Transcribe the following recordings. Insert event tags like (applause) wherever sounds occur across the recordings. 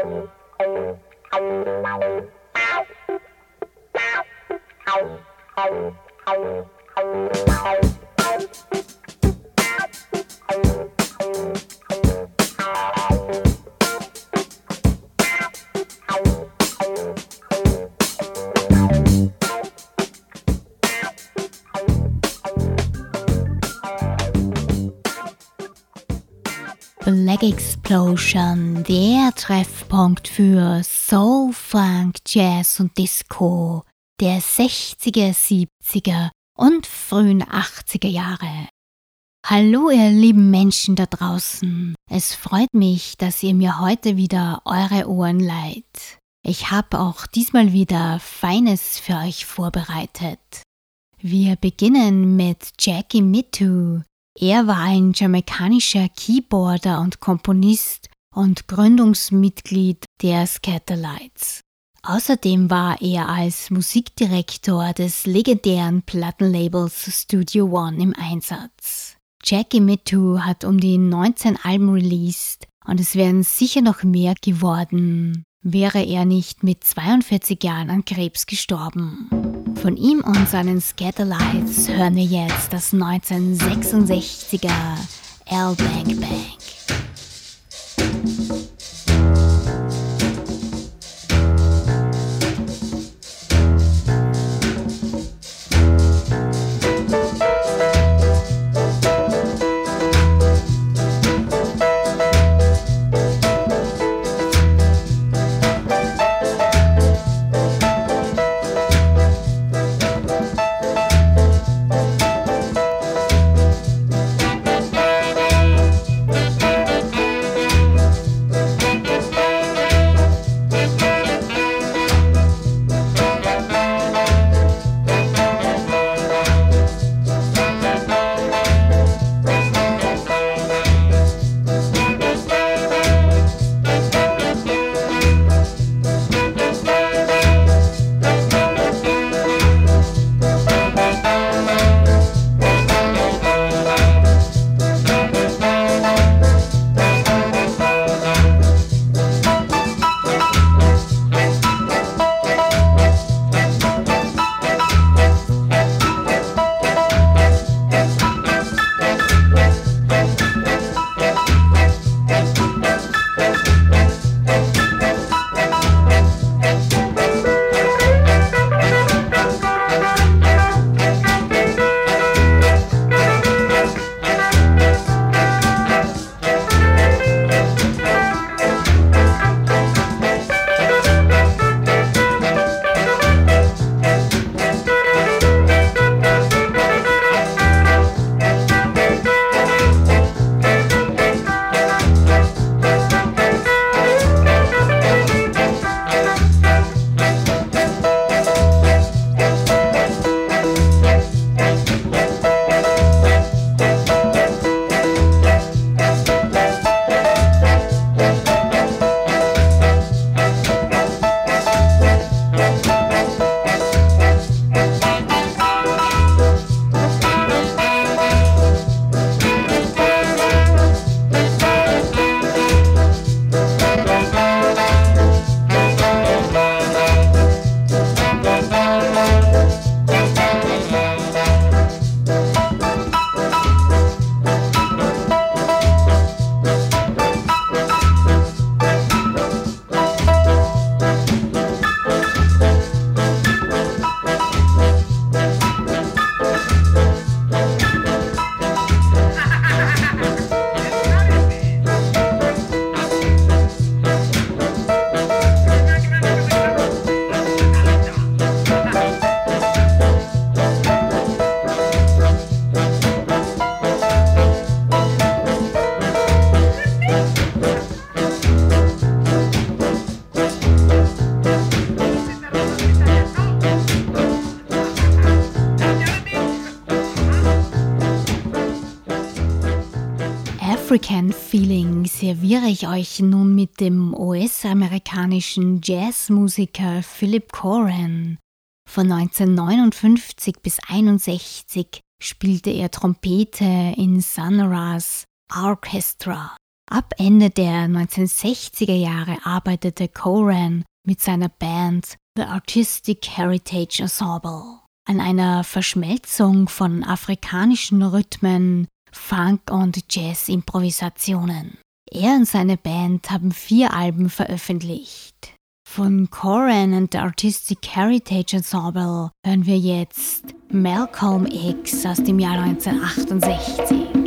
Thank you. Explosion, der Treffpunkt für Soul, Funk, Jazz und Disco der 60er, 70er und frühen 80er Jahre. Hallo ihr lieben Menschen da draußen. Es freut mich, dass ihr mir heute wieder eure Ohren leiht. Ich habe auch diesmal wieder Feines für euch vorbereitet. Wir beginnen mit Jackie Mitu, er war ein jamaikanischer Keyboarder und Komponist und Gründungsmitglied der Scatterlights. Außerdem war er als Musikdirektor des legendären Plattenlabels Studio One im Einsatz. Jackie Mitu hat um die 19 Alben released und es wären sicher noch mehr geworden, wäre er nicht mit 42 Jahren an Krebs gestorben. Von ihm und seinen Scatterlights hören wir jetzt das 1966er L Bank Bank. Ich euch nun mit dem US-amerikanischen Jazzmusiker Philip Coran. Von 1959 bis 1961 spielte er Trompete in Sonoras Orchestra. Ab Ende der 1960er Jahre arbeitete Coran mit seiner Band The Artistic Heritage Ensemble an einer Verschmelzung von afrikanischen Rhythmen, Funk und Jazz-Improvisationen. Er und seine Band haben vier Alben veröffentlicht. Von Coran and the Artistic Heritage Ensemble hören wir jetzt Malcolm X aus dem Jahr 1968.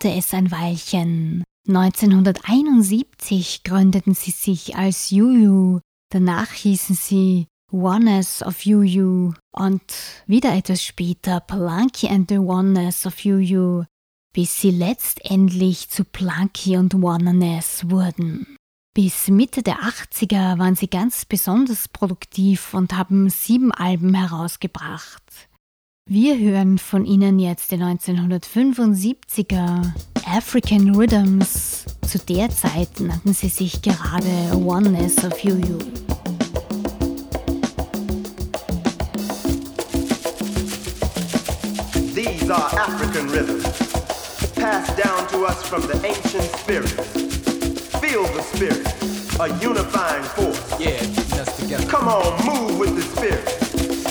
dauerte es ein Weilchen. 1971 gründeten sie sich als Juju, danach hießen sie Oneness of Juju und wieder etwas später Plunky and the Oneness of Juju, bis sie letztendlich zu Plunky und Oneness wurden. Bis Mitte der 80er waren sie ganz besonders produktiv und haben sieben Alben herausgebracht. Wir hören von ihnen jetzt den 1975er African Rhythms. Zu der Zeit nannten sie sich gerade Oneness of You You. These are African rhythms, passed down to us from the ancient spirits. Feel the spirit, a unifying force. Yeah, us together. Come on, move with the spirit.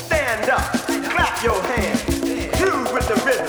Stand up, your hands, groove with the rhythm.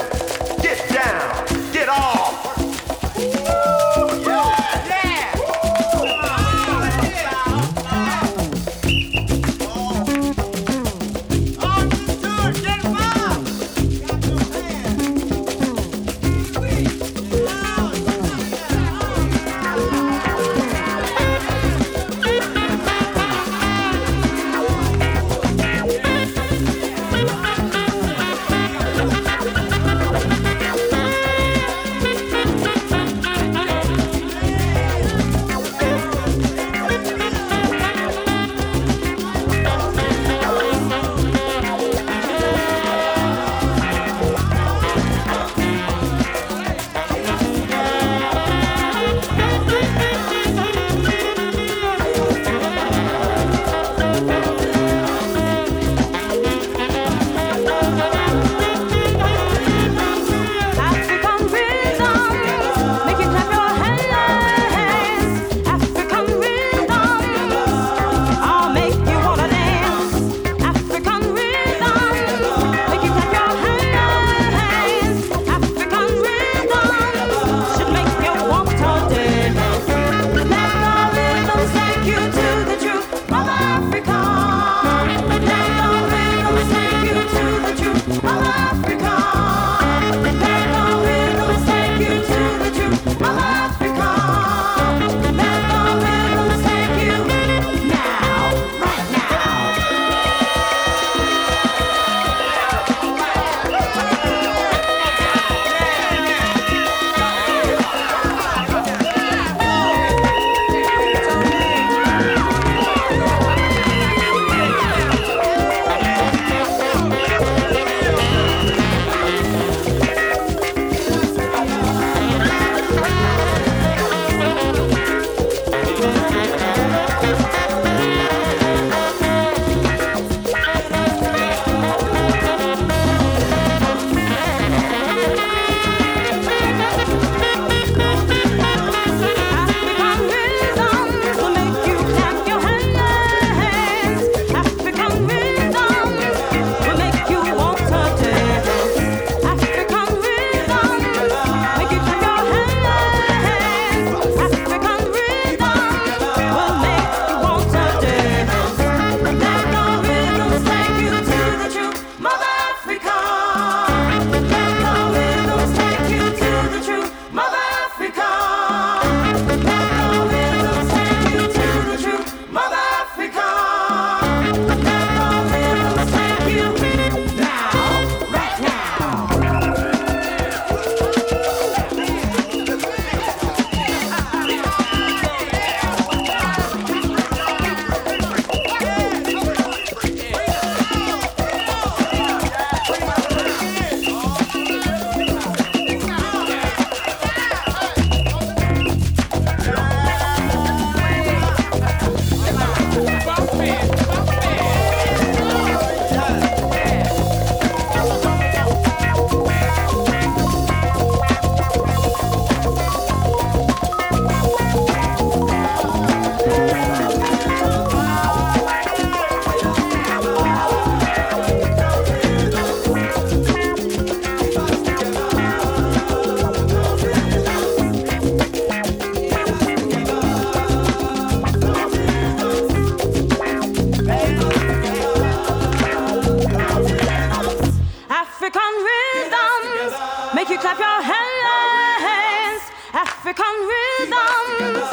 African rhythms make you clap your hands. African rhythms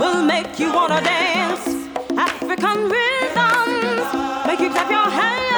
will make you wanna dance. African rhythms make you clap your hands.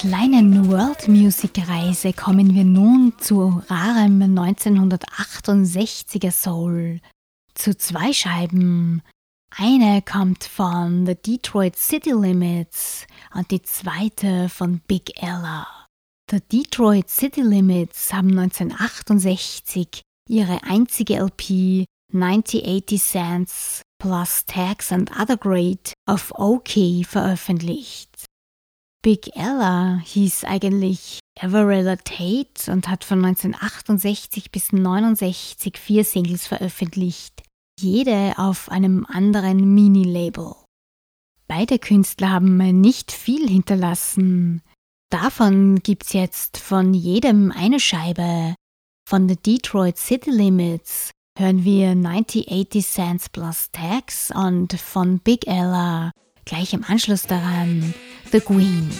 Kleinen World Music Reise kommen wir nun zu rarem 1968er Soul. Zu zwei Scheiben. Eine kommt von The Detroit City Limits und die zweite von Big Ella. The Detroit City Limits haben 1968 ihre einzige LP 9080 Cents plus Tax and Other Grade auf OK veröffentlicht. Big Ella hieß eigentlich Everella Tate und hat von 1968 bis 1969 vier Singles veröffentlicht, jede auf einem anderen Mini-Label. Beide Künstler haben nicht viel hinterlassen. Davon gibt's jetzt von jedem eine Scheibe. Von The Detroit City Limits hören wir 9080 Cents plus Tax und von Big Ella gleich im Anschluss daran The Queen.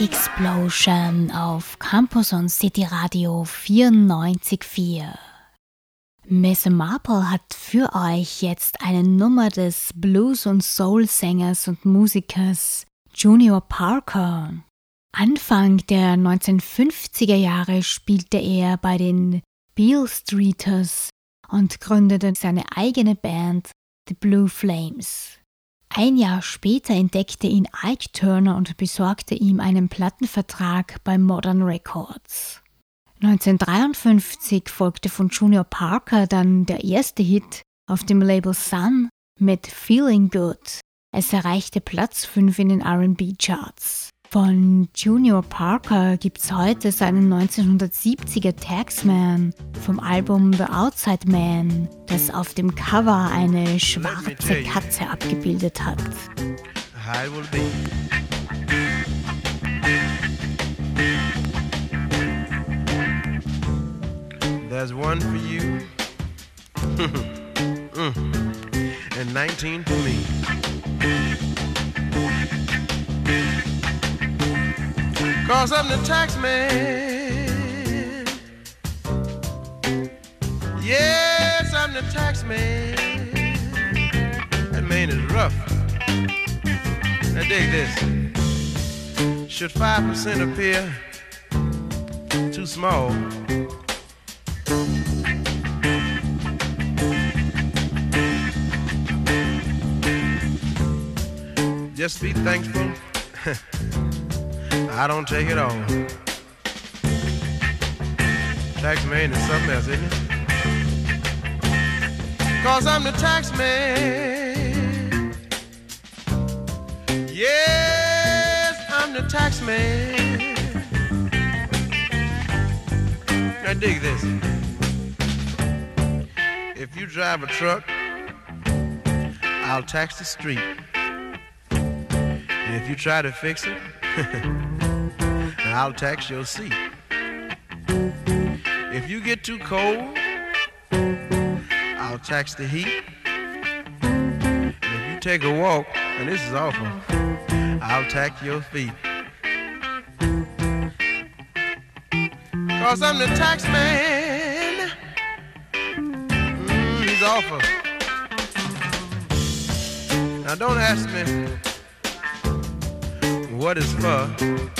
Explosion auf Campus und City Radio 94.4. Miss Marple hat für euch jetzt eine Nummer des Blues- und Soul-Sängers und Musikers Junior Parker. Anfang der 1950er Jahre spielte er bei den Beale Streeters und gründete seine eigene Band The Blue Flames. Ein Jahr später entdeckte ihn Ike Turner und besorgte ihm einen Plattenvertrag bei Modern Records. 1953 folgte von Junior Parker dann der erste Hit auf dem Label Sun mit Feeling Good. Es erreichte Platz 5 in den RB-Charts. Von Junior Parker gibt's heute seinen 1970er Taxman vom Album The Outside Man, das auf dem Cover eine schwarze Katze abgebildet hat. There's one for you (laughs) mm. and 19 for me. Cause I'm the tax man. Yes, I'm the tax man. That man is rough. Now dig this. Should 5% appear too small? Just be thankful. (laughs) I don't take it all. Tax man is something else, isn't it? Cause I'm the tax man. Yes, I'm the tax man. Dig this. If you drive a truck, I'll tax the street. And if you try to fix it, (laughs) I'll tax your seat. If you get too cold, I'll tax the heat. And if you take a walk, and this is awful, I'll tax your feet. Cause I'm the tax man. Mm, he's awful. Now don't ask me what it's for.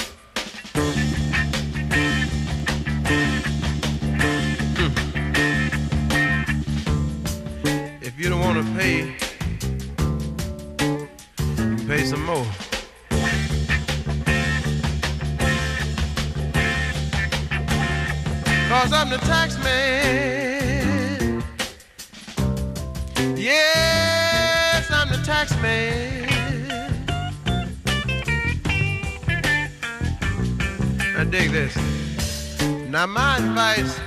Now, my advice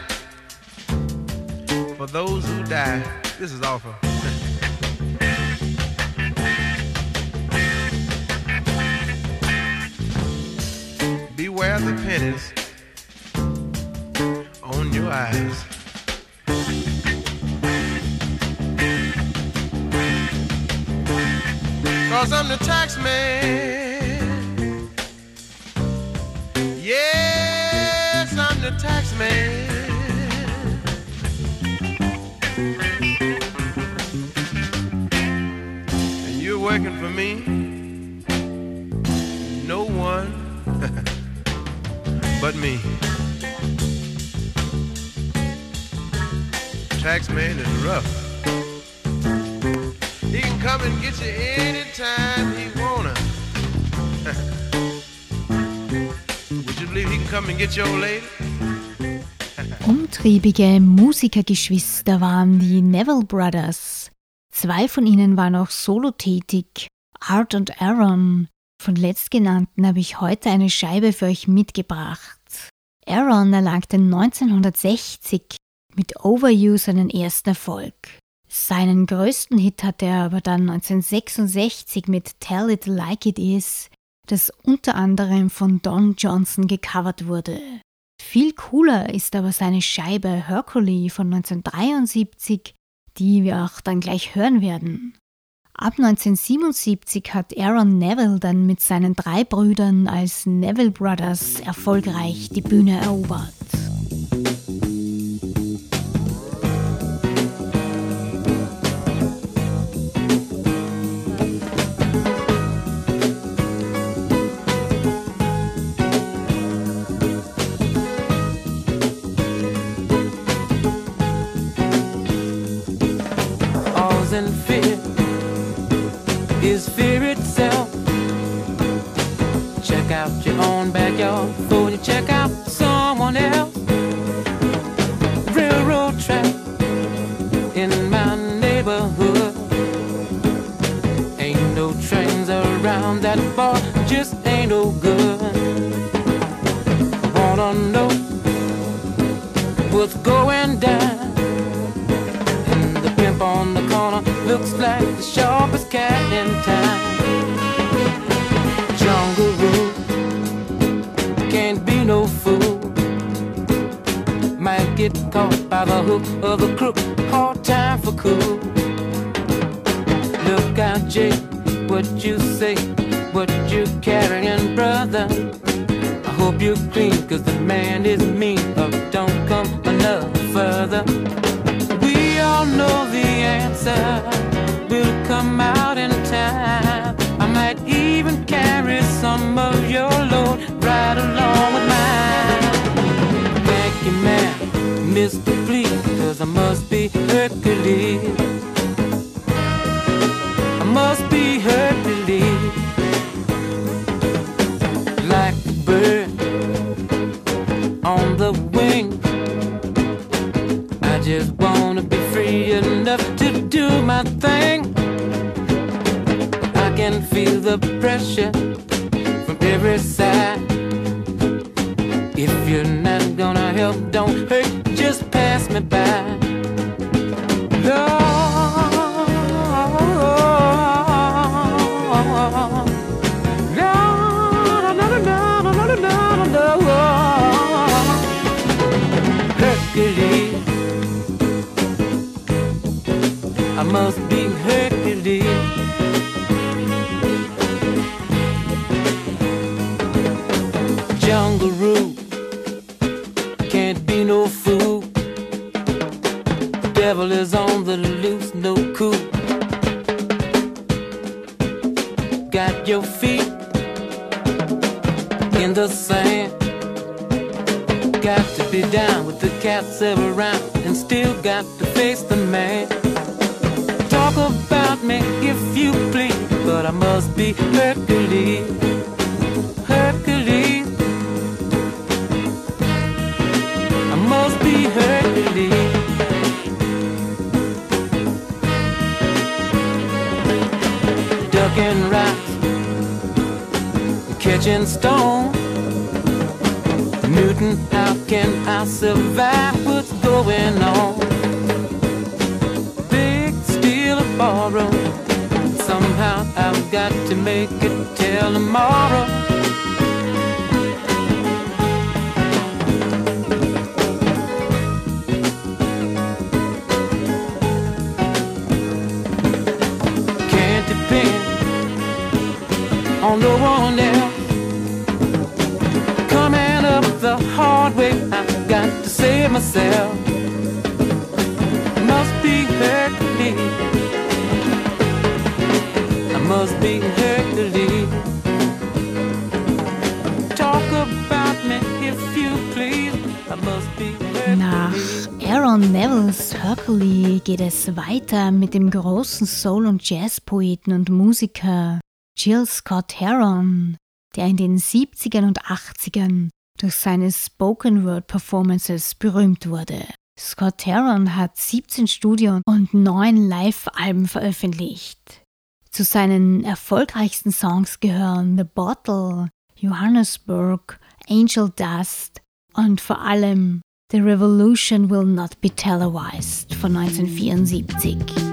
for those who die, this is awful. (laughs) Beware the pennies tax man. And you're working for me. No one (laughs) but me. Tax man is rough. He can come and get you anytime he wanna. (laughs) Would you believe he can come and get your lady? Umtriebige Musikergeschwister waren die Neville Brothers. Zwei von ihnen waren auch solo tätig, Art und Aaron. Von letztgenannten habe ich heute eine Scheibe für euch mitgebracht. Aaron erlangte 1960 mit Overuse seinen ersten Erfolg. Seinen größten Hit hatte er aber dann 1966 mit Tell It Like It Is, das unter anderem von Don Johnson gecovert wurde. Viel cooler ist aber seine Scheibe Hercule von 1973, die wir auch dann gleich hören werden. Ab 1977 hat Aaron Neville dann mit seinen drei Brüdern als Neville Brothers erfolgreich die Bühne erobert. In fear is fear itself. Check out your own backyard before you check out someone else. Railroad track in my neighborhood. Ain't no trains around that far, just ain't no good. Wanna know what's going down? On the corner looks like the sharpest cat in town. Jungle rule can't be no fool. Might get caught by the hook of a crook. Hard time for cool. Look out, Jake, what you say, what you carrying, brother. I hope you're clean, cause the man is mean. Or don't come another further. All know the answer will come out in time. I might even carry some of your load right along with mine. Thank you, man, Mr. Please, cause I must be Hercules. I must thing. I can feel the pressure from every side. Got your feet in the sand. Got to be down with the cats ever around and still got to face the man. Talk about me if you please, but I must be Hercules. Rocks, catching stone. Newton, how can I survive what's going on? Big steel borrow. Somehow I've got to make it till tomorrow. Myself. Must be Hercules. I must be Hercules. Talk about me if you please. I must be Nach Hercules. Aaron Neville's Hercules geht es weiter mit dem großen Soul- und Jazzpoeten und Musiker Jill Scott Heron, der in den 70ern und 80ern durch seine Spoken Word Performances berühmt wurde. Scott Heron hat 17 Studio- und 9 Live-Alben veröffentlicht. Zu seinen erfolgreichsten Songs gehören The Bottle, Johannesburg, Angel Dust und vor allem The Revolution Will Not Be Televised von 1974.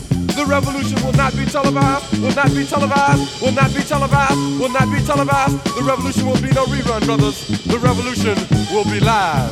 The revolution will not be televised, will not be televised, will not be televised, will not be televised. The revolution will be no rerun, brothers. The revolution will be live.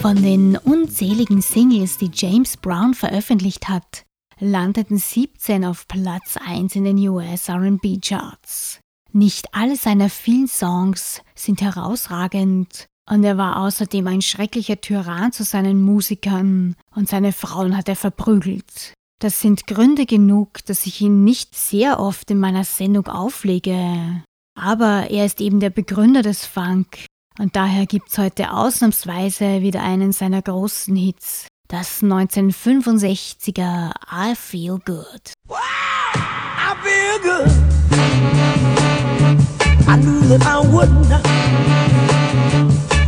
Von den unzähligen Singles, die James Brown veröffentlicht hat, landeten 17 auf Platz 1 in den US RB Charts. Nicht alle seiner vielen Songs sind herausragend und er war außerdem ein schrecklicher Tyrann zu seinen Musikern und seine Frauen hat er verprügelt. Das sind Gründe genug, dass ich ihn nicht sehr oft in meiner Sendung auflege. Aber er ist eben der Begründer des Funk und daher gibt's heute ausnahmsweise wieder einen seiner großen Hits. Das 1965er I Feel Good. I feel good. I knew that I wouldn't.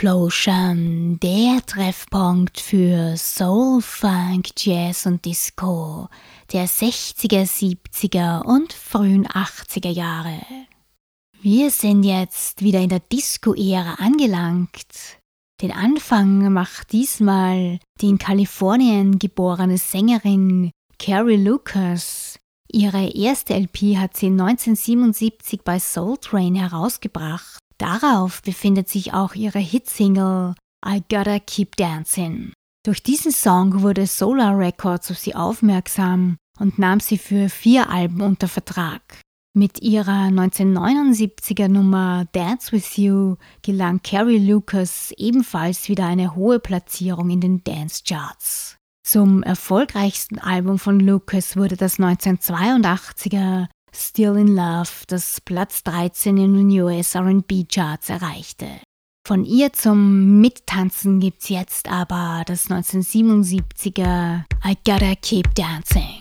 Explosion, der Treffpunkt für Soul, Funk, Jazz und Disco der 60er, 70er und frühen 80er Jahre. Wir sind jetzt wieder in der Disco-Ära angelangt. Den Anfang macht diesmal die in Kalifornien geborene Sängerin Carrie Lucas. Ihre erste LP hat sie 1977 bei Soul Train herausgebracht. Darauf befindet sich auch ihre Hitsingle I Gotta Keep Dancing. Durch diesen Song wurde Solar Records auf sie aufmerksam und nahm sie für vier Alben unter Vertrag. Mit ihrer 1979er Nummer Dance With You gelang Carrie Lucas ebenfalls wieder eine hohe Platzierung in den Dance Charts. Zum erfolgreichsten Album von Lucas wurde das 1982er Still in Love, das Platz 13 in den US RB Charts erreichte. Von ihr zum Mittanzen gibt's jetzt aber das 1977er I Gotta Keep Dancing.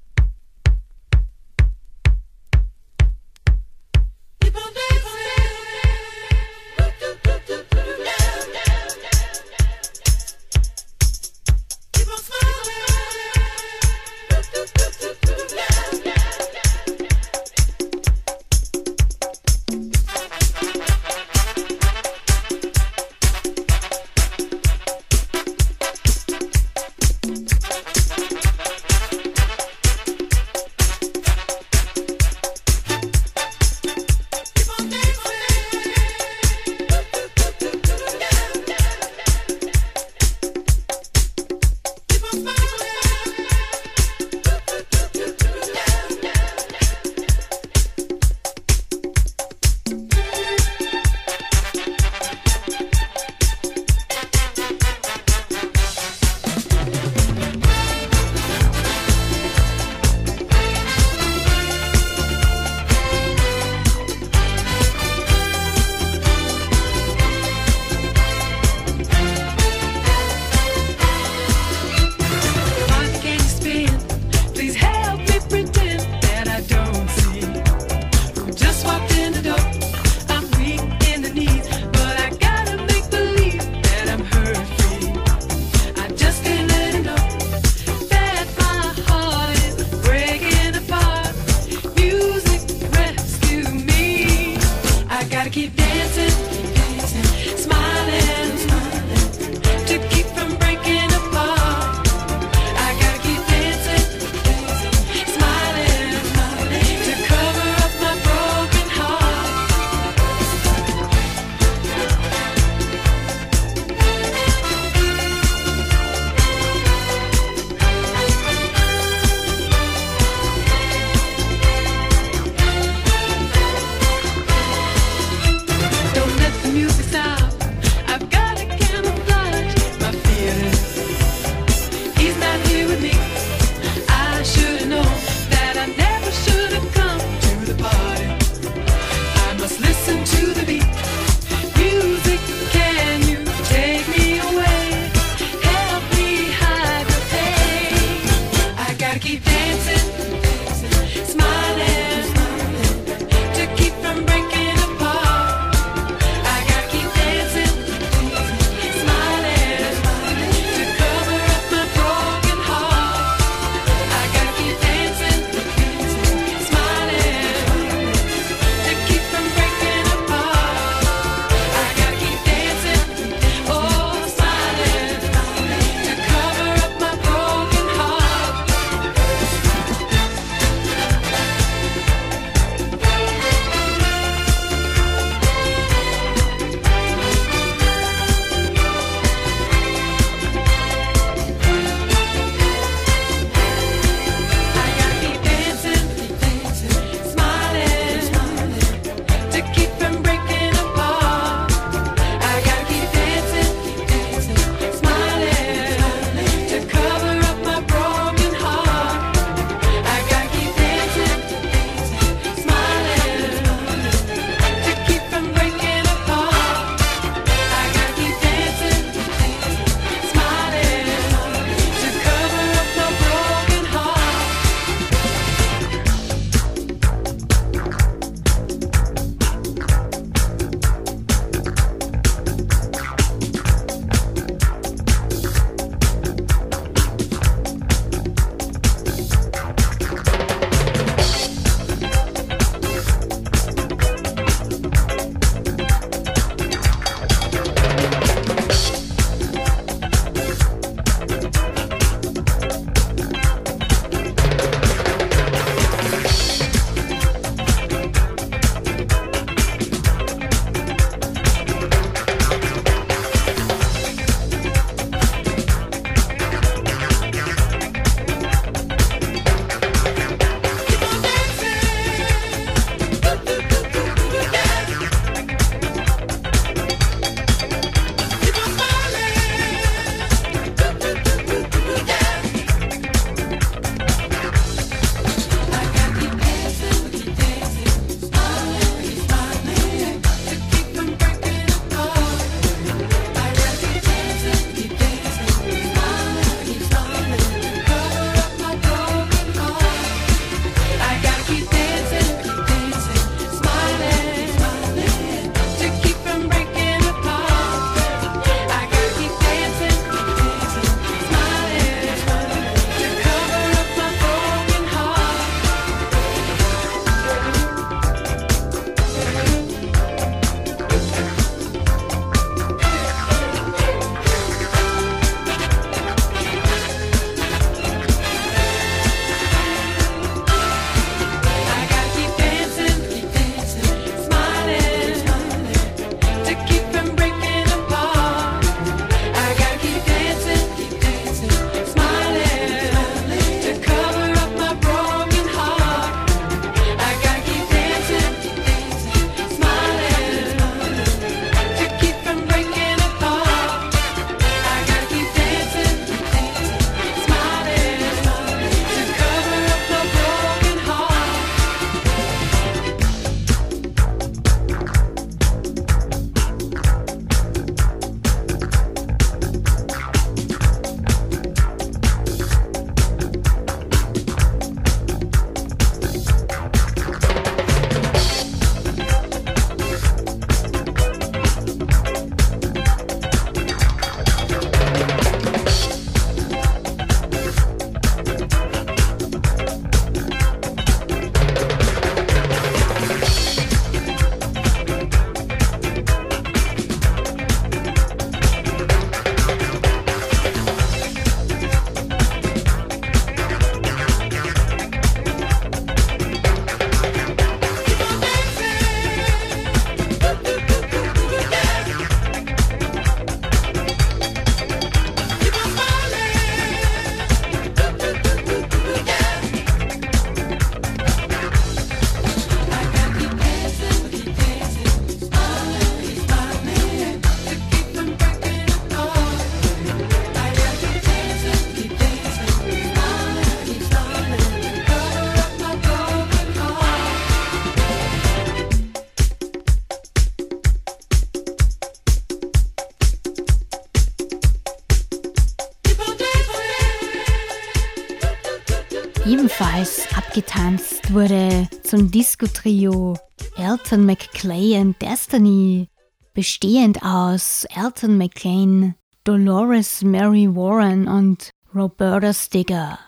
Abgetanzt wurde zum Disco-Trio Elton McClay und Destiny, bestehend aus Elton McLean, Dolores Mary Warren und Roberta Stigger.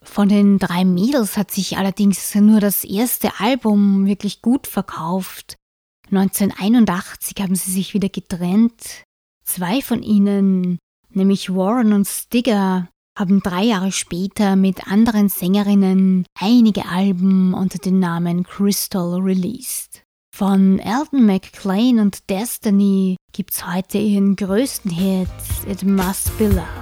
Von den drei Mädels hat sich allerdings nur das erste Album wirklich gut verkauft. 1981 haben sie sich wieder getrennt. Zwei von ihnen, nämlich Warren und Stigger, haben drei Jahre später mit anderen Sängerinnen einige Alben unter dem Namen Crystal released. Von Elton McClain und Destiny gibt's heute ihren größten Hit It Must Be Love.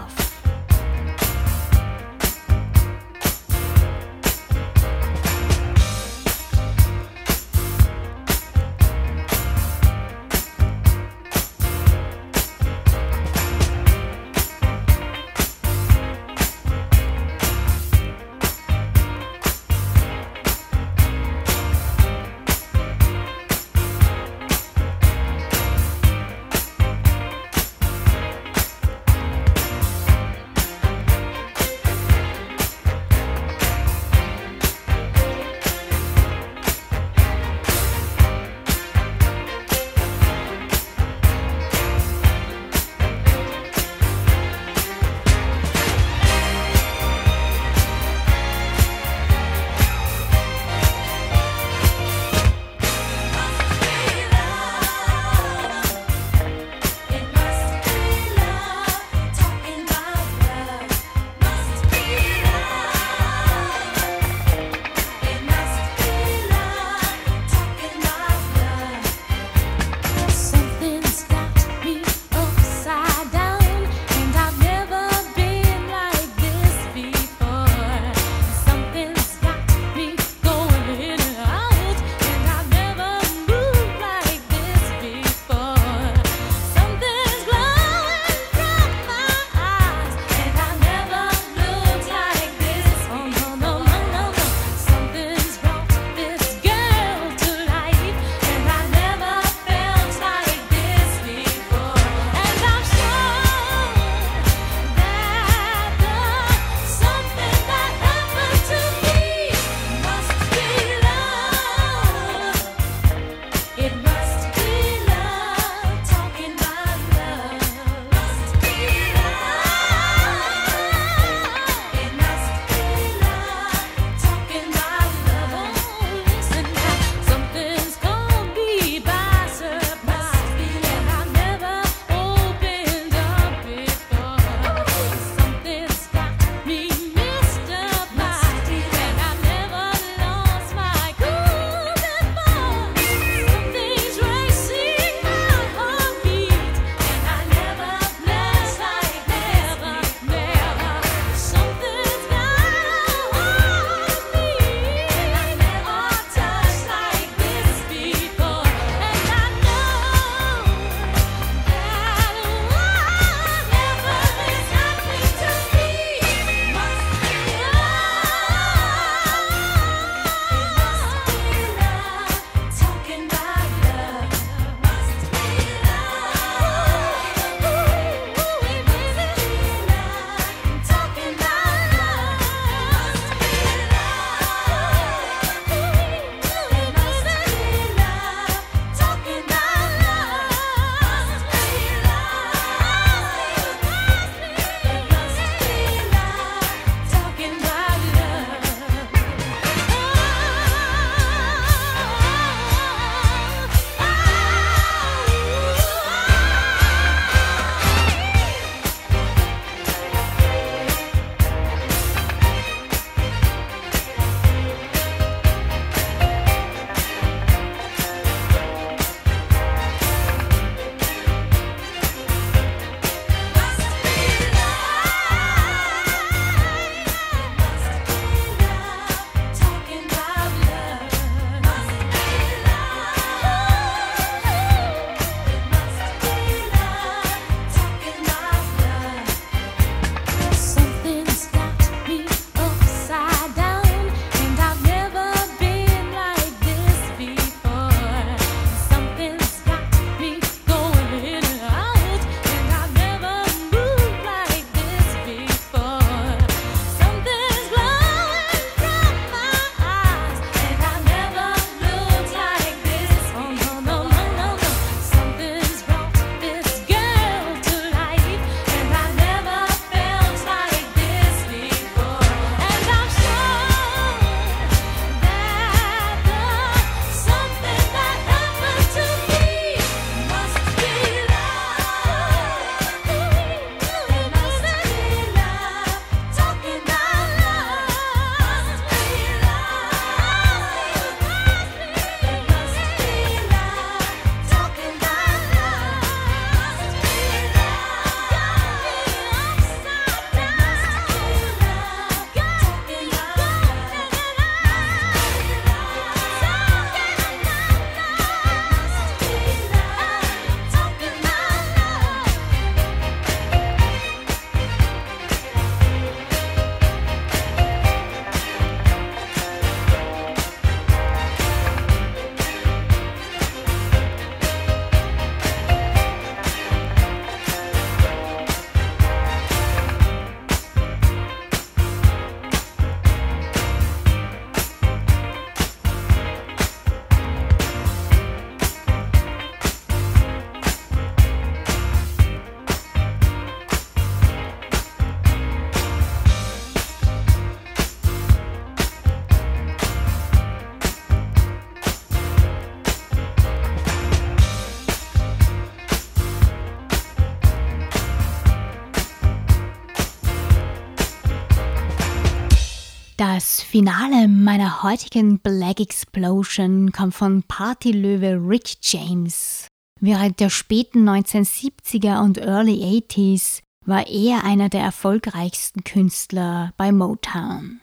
Das Finale meiner heutigen Black Explosion kam von Partylöwe Rick James. Während der späten 1970er und Early 80s war er einer der erfolgreichsten Künstler bei Motown.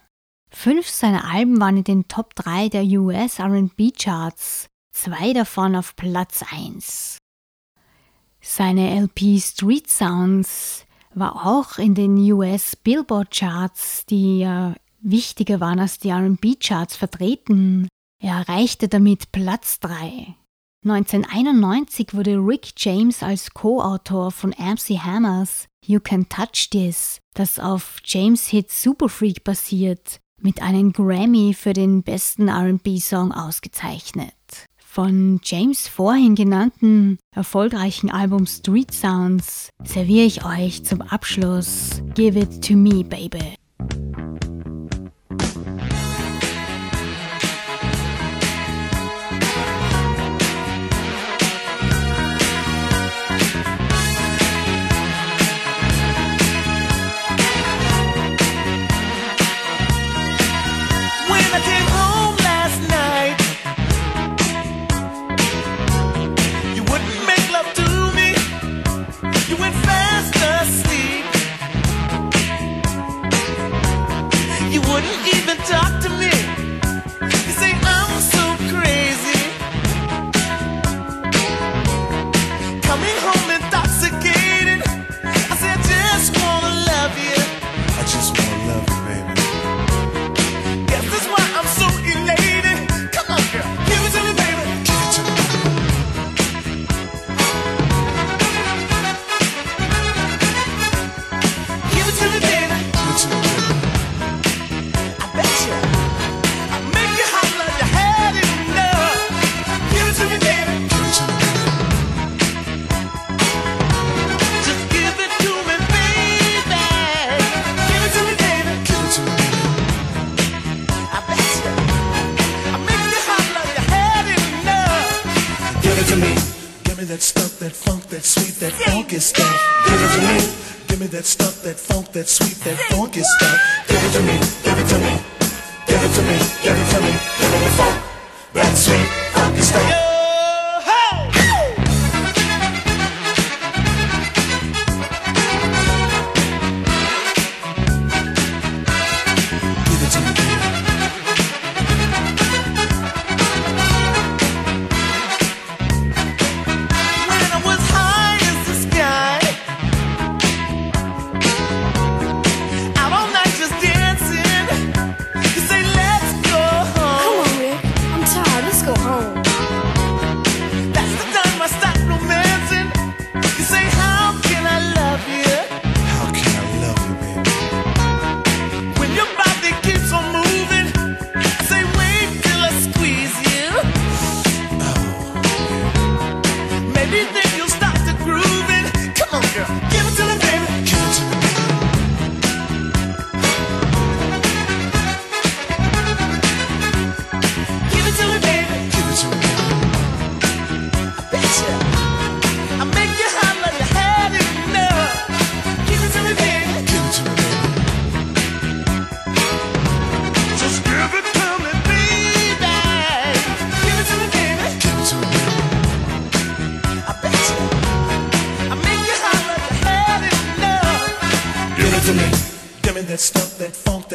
Fünf seiner Alben waren in den Top 3 der US RB Charts, zwei davon auf Platz 1. Seine LP Street Sounds war auch in den US Billboard Charts, die wichtiger waren als die RB Charts vertreten. Er erreichte damit Platz 3. 1991 wurde Rick James als Co-Autor von MC Hammers You Can Touch This, das auf James Hit Superfreak basiert, mit einem Grammy für den besten RB-Song ausgezeichnet. Von James vorhin genannten erfolgreichen Album Street Sounds serviere ich euch zum Abschluss Give It To Me Baby.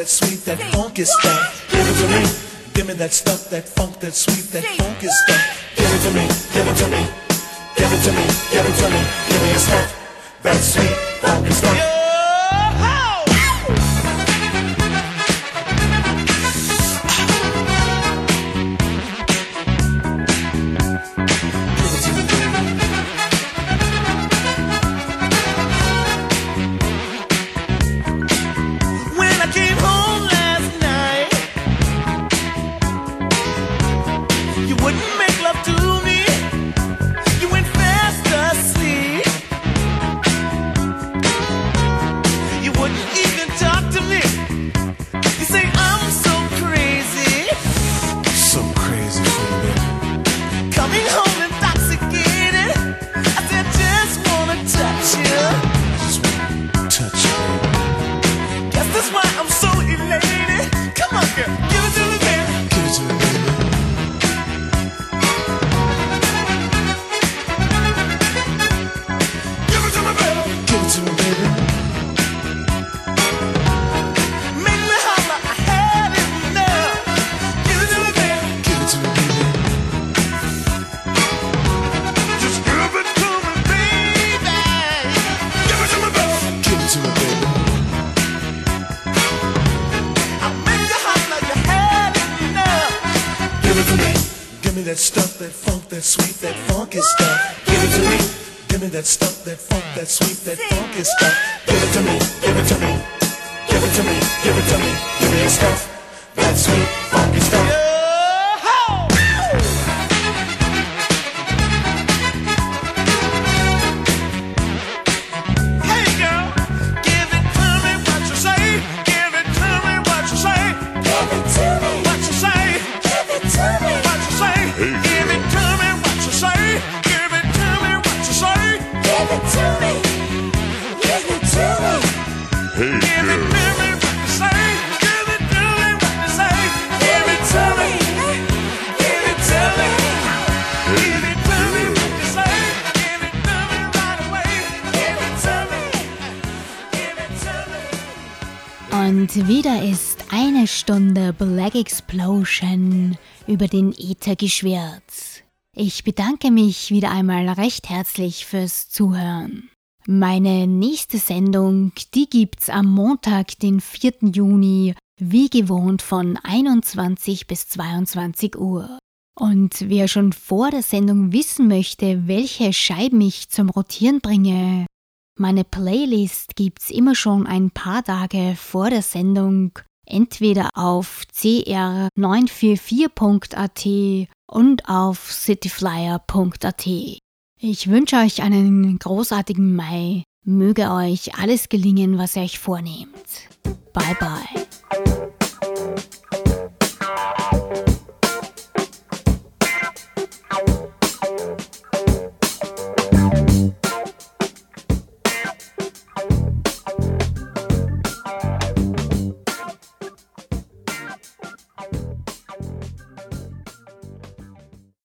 that sweet, that funky stuff. Give it to me. Give me that stuff, that funk, that sweet, that funky stuff. Give it to me. Give it to me. Give it to me. Give it to me. Give me your stuff. That sweet funky stuff. That stuff, that funk, that sweet, that funky stuff. Give it to me, give it to me. Give it to me, give it to me. Give me that stuff, that sweet, funky wieder ist eine Stunde Black Explosion über den Äther geschwirrt. Ich bedanke mich wieder einmal recht herzlich fürs Zuhören. Meine nächste Sendung, die gibt's am Montag, den 4. Juni, wie gewohnt von 21 bis 22 Uhr. Und wer schon vor der Sendung wissen möchte, welche Scheiben ich zum Rotieren bringe, meine Playlist gibt's immer schon ein paar Tage vor der Sendung, entweder auf cr944.at und auf cityflyer.at. Ich wünsche euch einen großartigen Mai. Möge euch alles gelingen, was ihr euch vornehmt. Bye bye.